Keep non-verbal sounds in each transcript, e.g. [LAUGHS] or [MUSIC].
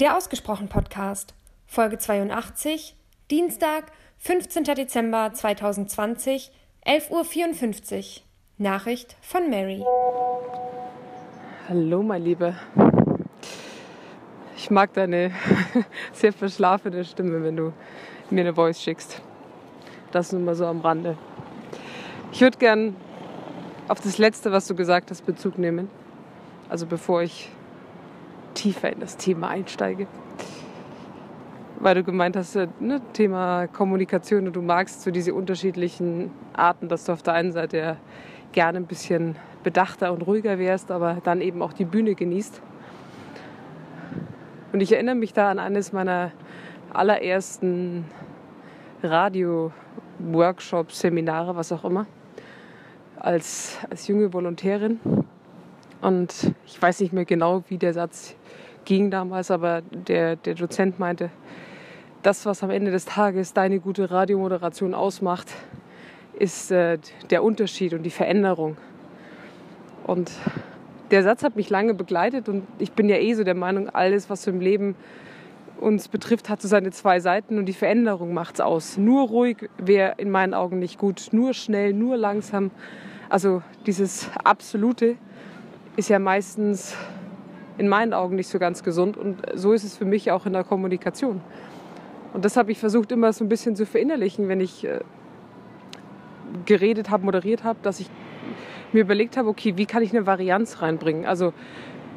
Der Ausgesprochen Podcast, Folge 82, Dienstag, 15. Dezember 2020, 11.54 Uhr. Nachricht von Mary. Hallo, mein Lieber. Ich mag deine [LAUGHS] sehr verschlafene Stimme, wenn du mir eine Voice schickst. Das nur mal so am Rande. Ich würde gern auf das Letzte, was du gesagt hast, Bezug nehmen. Also bevor ich tiefer in das Thema einsteige. Weil du gemeint hast, äh, ne, Thema Kommunikation und du magst so diese unterschiedlichen Arten, dass du auf der einen Seite ja gerne ein bisschen bedachter und ruhiger wärst, aber dann eben auch die Bühne genießt. Und ich erinnere mich da an eines meiner allerersten Radio-Workshops, Seminare, was auch immer, als, als junge Volontärin. Und ich weiß nicht mehr genau, wie der Satz ging damals, aber der, der Dozent meinte, das, was am Ende des Tages deine gute Radiomoderation ausmacht, ist äh, der Unterschied und die Veränderung. Und der Satz hat mich lange begleitet und ich bin ja eh so der Meinung, alles, was im Leben uns betrifft, hat so seine zwei Seiten und die Veränderung macht es aus. Nur ruhig wäre in meinen Augen nicht gut, nur schnell, nur langsam. Also dieses Absolute ist ja meistens in meinen Augen nicht so ganz gesund. Und so ist es für mich auch in der Kommunikation. Und das habe ich versucht immer so ein bisschen zu verinnerlichen, wenn ich äh, geredet habe, moderiert habe, dass ich mir überlegt habe, okay, wie kann ich eine Varianz reinbringen? Also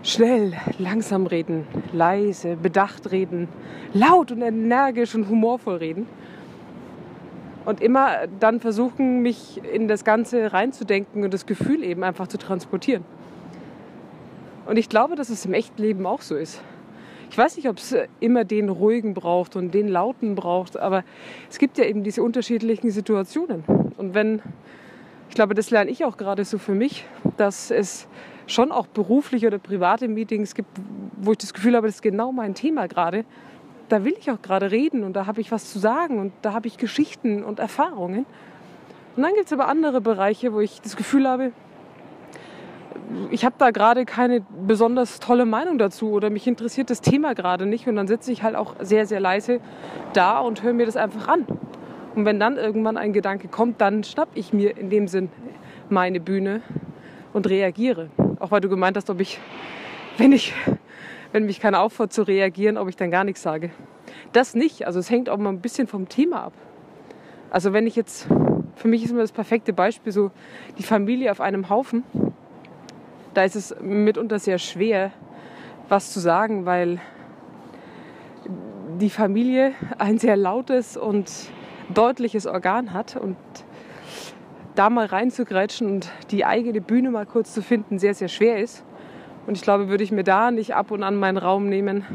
schnell, langsam reden, leise, bedacht reden, laut und energisch und humorvoll reden. Und immer dann versuchen, mich in das Ganze reinzudenken und das Gefühl eben einfach zu transportieren. Und ich glaube, dass es im echten Leben auch so ist. Ich weiß nicht, ob es immer den ruhigen braucht und den lauten braucht, aber es gibt ja eben diese unterschiedlichen Situationen. Und wenn, ich glaube, das lerne ich auch gerade so für mich, dass es schon auch berufliche oder private Meetings gibt, wo ich das Gefühl habe, das ist genau mein Thema gerade. Da will ich auch gerade reden und da habe ich was zu sagen und da habe ich Geschichten und Erfahrungen. Und dann gibt es aber andere Bereiche, wo ich das Gefühl habe, ich habe da gerade keine besonders tolle Meinung dazu oder mich interessiert das Thema gerade nicht und dann sitze ich halt auch sehr, sehr leise da und höre mir das einfach an. Und wenn dann irgendwann ein Gedanke kommt, dann schnapp ich mir in dem Sinn meine Bühne und reagiere. Auch weil du gemeint hast, ob ich, wenn ich, wenn mich keiner auffordert zu reagieren, ob ich dann gar nichts sage. Das nicht. Also es hängt auch mal ein bisschen vom Thema ab. Also wenn ich jetzt, für mich ist immer das perfekte Beispiel so die Familie auf einem Haufen da ist es mitunter sehr schwer, was zu sagen, weil die Familie ein sehr lautes und deutliches Organ hat und da mal reinzugrätschen und die eigene Bühne mal kurz zu finden, sehr, sehr schwer ist. Und ich glaube, würde ich mir da nicht ab und an meinen Raum nehmen,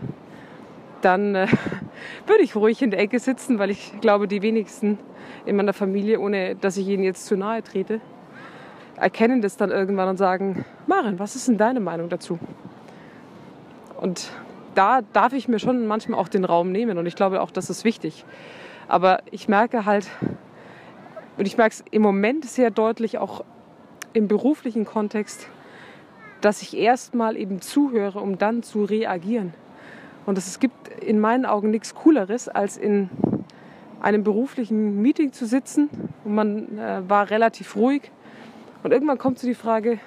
dann äh, [LAUGHS] würde ich ruhig in der Ecke sitzen, weil ich glaube, die wenigsten in meiner Familie, ohne dass ich ihnen jetzt zu nahe trete, erkennen das dann irgendwann und sagen, Maren, was ist denn deine Meinung dazu? Und da darf ich mir schon manchmal auch den Raum nehmen und ich glaube auch, das ist wichtig. Aber ich merke halt, und ich merke es im Moment sehr deutlich auch im beruflichen Kontext, dass ich erstmal eben zuhöre, um dann zu reagieren. Und es gibt in meinen Augen nichts Cooleres, als in einem beruflichen Meeting zu sitzen und man äh, war relativ ruhig und irgendwann kommt so die Frage,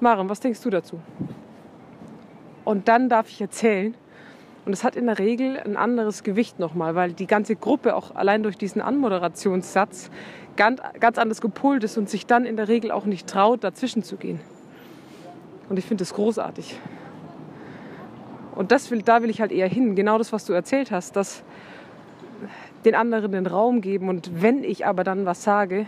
Maren, was denkst du dazu? Und dann darf ich erzählen. Und es hat in der Regel ein anderes Gewicht nochmal, weil die ganze Gruppe auch allein durch diesen Anmoderationssatz ganz, ganz anders gepolt ist und sich dann in der Regel auch nicht traut, dazwischen zu gehen. Und ich finde das großartig. Und das will, da will ich halt eher hin. Genau das, was du erzählt hast, dass den anderen den Raum geben. Und wenn ich aber dann was sage,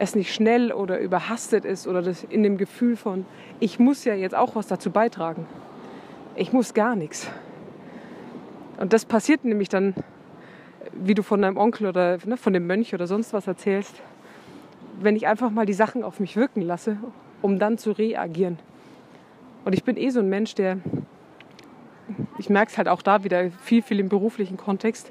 es nicht schnell oder überhastet ist oder das in dem Gefühl von, ich muss ja jetzt auch was dazu beitragen. Ich muss gar nichts. Und das passiert nämlich dann, wie du von deinem Onkel oder ne, von dem Mönch oder sonst was erzählst, wenn ich einfach mal die Sachen auf mich wirken lasse, um dann zu reagieren. Und ich bin eh so ein Mensch, der, ich merke es halt auch da wieder viel, viel im beruflichen Kontext,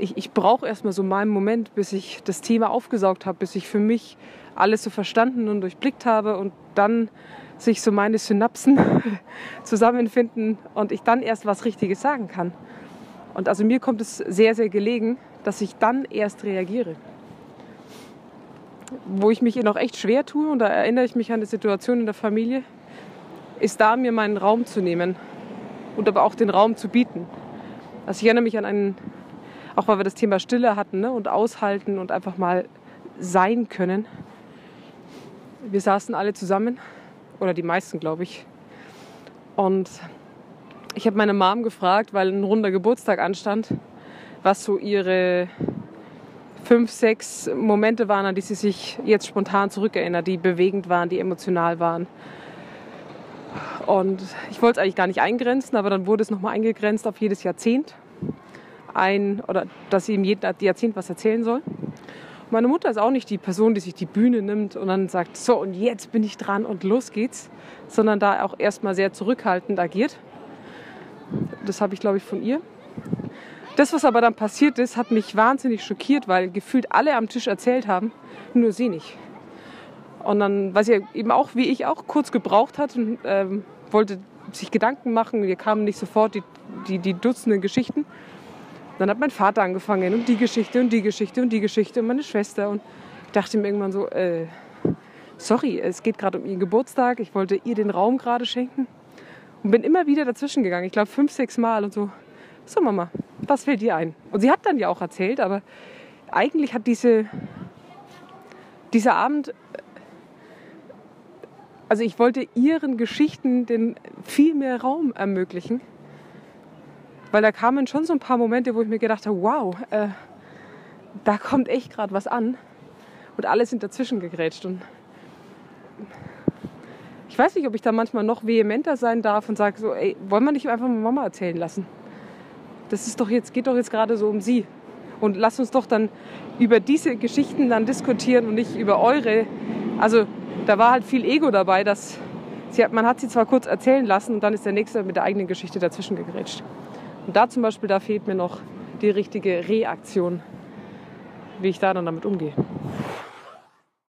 ich, ich brauche erstmal so meinen Moment, bis ich das Thema aufgesaugt habe, bis ich für mich alles so verstanden und durchblickt habe und dann sich so meine Synapsen [LAUGHS] zusammenfinden und ich dann erst was Richtiges sagen kann. Und also mir kommt es sehr, sehr gelegen, dass ich dann erst reagiere. Wo ich mich noch echt schwer tue, und da erinnere ich mich an die Situation in der Familie, ist da, mir meinen Raum zu nehmen und aber auch den Raum zu bieten. Also ich erinnere mich an einen, auch weil wir das Thema Stille hatten ne, und aushalten und einfach mal sein können. Wir saßen alle zusammen, oder die meisten, glaube ich. Und ich habe meine Mom gefragt, weil ein runder Geburtstag anstand, was so ihre fünf, sechs Momente waren, an die sie sich jetzt spontan zurückerinnert, die bewegend waren, die emotional waren. Und ich wollte es eigentlich gar nicht eingrenzen, aber dann wurde es nochmal eingegrenzt auf jedes Jahrzehnt. Ein, oder dass sie ihm jeden Jahrzehnt was erzählen soll. Meine Mutter ist auch nicht die Person, die sich die Bühne nimmt und dann sagt, so und jetzt bin ich dran und los geht's, sondern da auch erstmal sehr zurückhaltend agiert. Das habe ich, glaube ich, von ihr. Das, was aber dann passiert ist, hat mich wahnsinnig schockiert, weil gefühlt alle am Tisch erzählt haben, nur sie nicht. Und dann, weil sie eben auch, wie ich auch, kurz gebraucht hat und ähm, wollte sich Gedanken machen. Wir kamen nicht sofort die, die, die Dutzenden Geschichten. Dann hat mein Vater angefangen und die Geschichte und die Geschichte und die Geschichte und meine Schwester. Und ich dachte mir irgendwann so, äh, sorry, es geht gerade um ihren Geburtstag. Ich wollte ihr den Raum gerade schenken. Und bin immer wieder dazwischen gegangen. Ich glaube fünf, sechs Mal und so. So Mama, was fällt dir ein? Und sie hat dann ja auch erzählt, aber eigentlich hat diese, dieser Abend also ich wollte ihren Geschichten den viel mehr Raum ermöglichen. Weil da kamen schon so ein paar Momente, wo ich mir gedacht habe, wow, äh, da kommt echt gerade was an. Und alle sind dazwischen gegrätscht. Und ich weiß nicht, ob ich da manchmal noch vehementer sein darf und sage so, ey, wollen wir nicht einfach mal Mama erzählen lassen? Das ist doch jetzt, geht doch jetzt gerade so um sie. Und lasst uns doch dann über diese Geschichten dann diskutieren und nicht über eure. Also da war halt viel Ego dabei, dass sie, man hat sie zwar kurz erzählen lassen und dann ist der Nächste mit der eigenen Geschichte dazwischen gegrätscht. Und da zum Beispiel, da fehlt mir noch die richtige Reaktion, wie ich da dann damit umgehe.